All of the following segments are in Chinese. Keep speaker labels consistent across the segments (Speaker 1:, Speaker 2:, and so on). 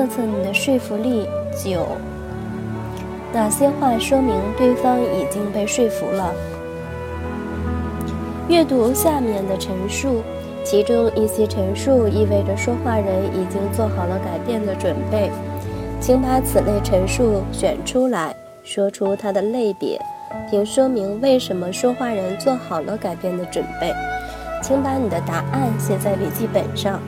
Speaker 1: 测测你的说服力。九，哪些话说明对方已经被说服了？阅读下面的陈述，其中一些陈述意味着说话人已经做好了改变的准备，请把此类陈述选出来，说出它的类别，并说明为什么说话人做好了改变的准备。请把你的答案写在笔记本上。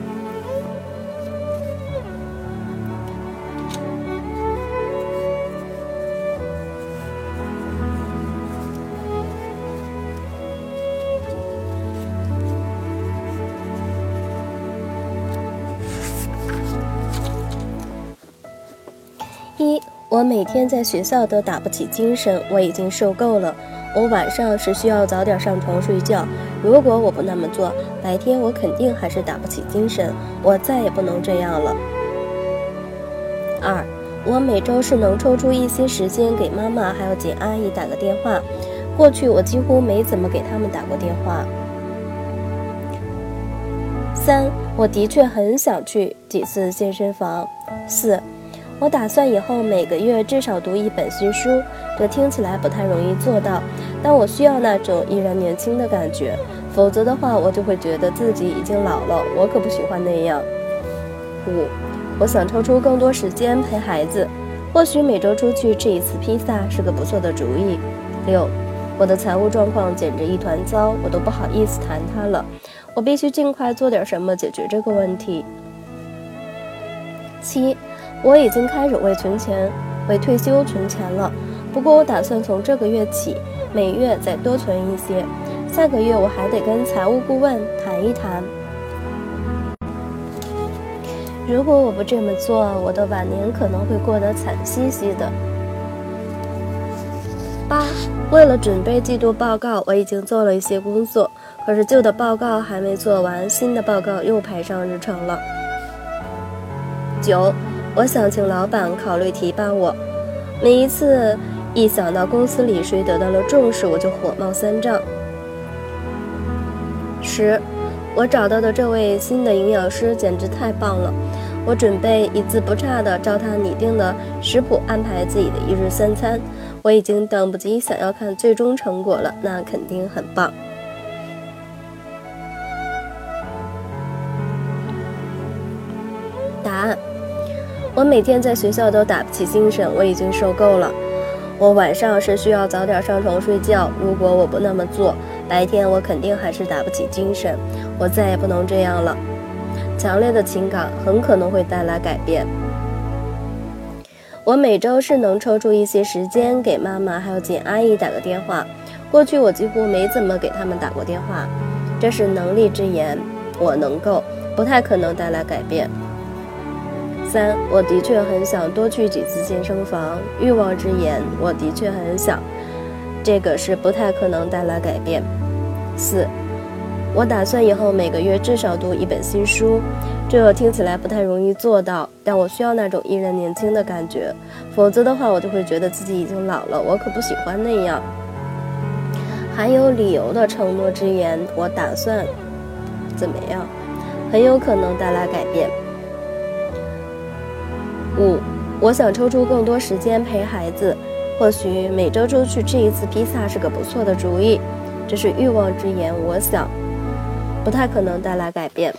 Speaker 1: 一，我每天在学校都打不起精神，我已经受够了。我晚上是需要早点上床睡觉。如果我不那么做，白天我肯定还是打不起精神。我再也不能这样了。二，我每周是能抽出一些时间给妈妈还有简阿姨打个电话。过去我几乎没怎么给他们打过电话。三，我的确很想去几次健身房。四。我打算以后每个月至少读一本新书，这听起来不太容易做到，但我需要那种依然年轻的感觉，否则的话，我就会觉得自己已经老了。我可不喜欢那样。五，我想抽出更多时间陪孩子，或许每周出去吃一次披萨是个不错的主意。六，我的财务状况简直一团糟，我都不好意思谈它了，我必须尽快做点什么解决这个问题。七。我已经开始为存钱、为退休存钱了。不过，我打算从这个月起，每月再多存一些。下个月我还得跟财务顾问谈一谈。如果我不这么做，我的晚年可能会过得惨兮兮的。八，为了准备季度报告，我已经做了一些工作，可是旧的报告还没做完，新的报告又排上日程了。九。我想请老板考虑提拔我。每一次一想到公司里谁得到了重视，我就火冒三丈。十，我找到的这位新的营养师简直太棒了。我准备一字不差的照他拟定的食谱安排自己的一日三餐。我已经等不及想要看最终成果了，那肯定很棒。我每天在学校都打不起精神，我已经受够了。我晚上是需要早点上床睡觉，如果我不那么做，白天我肯定还是打不起精神。我再也不能这样了。强烈的情感很可能会带来改变。我每周是能抽出一些时间给妈妈还有简阿姨打个电话。过去我几乎没怎么给他们打过电话，这是能力之言，我能够，不太可能带来改变。三，我的确很想多去几次健身房。欲望之言，我的确很想，这个是不太可能带来改变。四，我打算以后每个月至少读一本新书，这听起来不太容易做到，但我需要那种依然年轻的感觉，否则的话，我就会觉得自己已经老了。我可不喜欢那样。含有理由的承诺之言，我打算怎么样？很有可能带来改变。五，我想抽出更多时间陪孩子，或许每周出去吃一次披萨是个不错的主意。这是欲望之言，我想不太可能带来改变。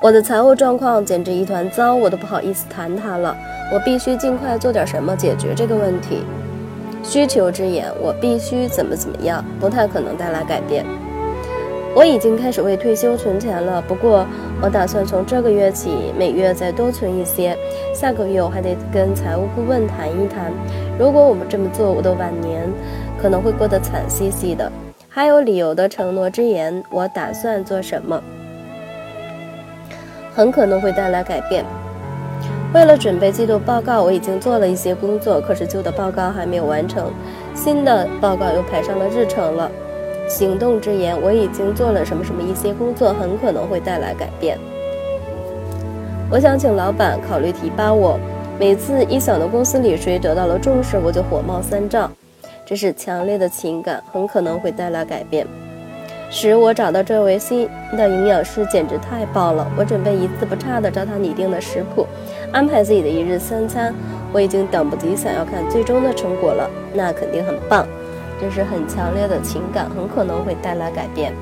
Speaker 1: 我的财务状况简直一团糟，我都不好意思谈它了。我必须尽快做点什么解决这个问题。需求之言，我必须怎么怎么样，不太可能带来改变。我已经开始为退休存钱了，不过我打算从这个月起每月再多存一些。下个月我还得跟财务顾问谈一谈。如果我们这么做，我的晚年可能会过得惨兮兮的。还有理由的承诺之言，我打算做什么，很可能会带来改变。为了准备季度报告，我已经做了一些工作，可是旧的报告还没有完成，新的报告又排上了日程了。行动之言，我已经做了什么什么一些工作，很可能会带来改变。我想请老板考虑提拔我。每次一想到公司里谁得到了重视，我就火冒三丈。这是强烈的情感，很可能会带来改变。使我找到这位新的营养师简直太棒了！我准备一字不差地照他拟定的食谱，安排自己的一日三餐。我已经等不及想要看最终的成果了，那肯定很棒。就是很强烈的情感很可能会带来改变。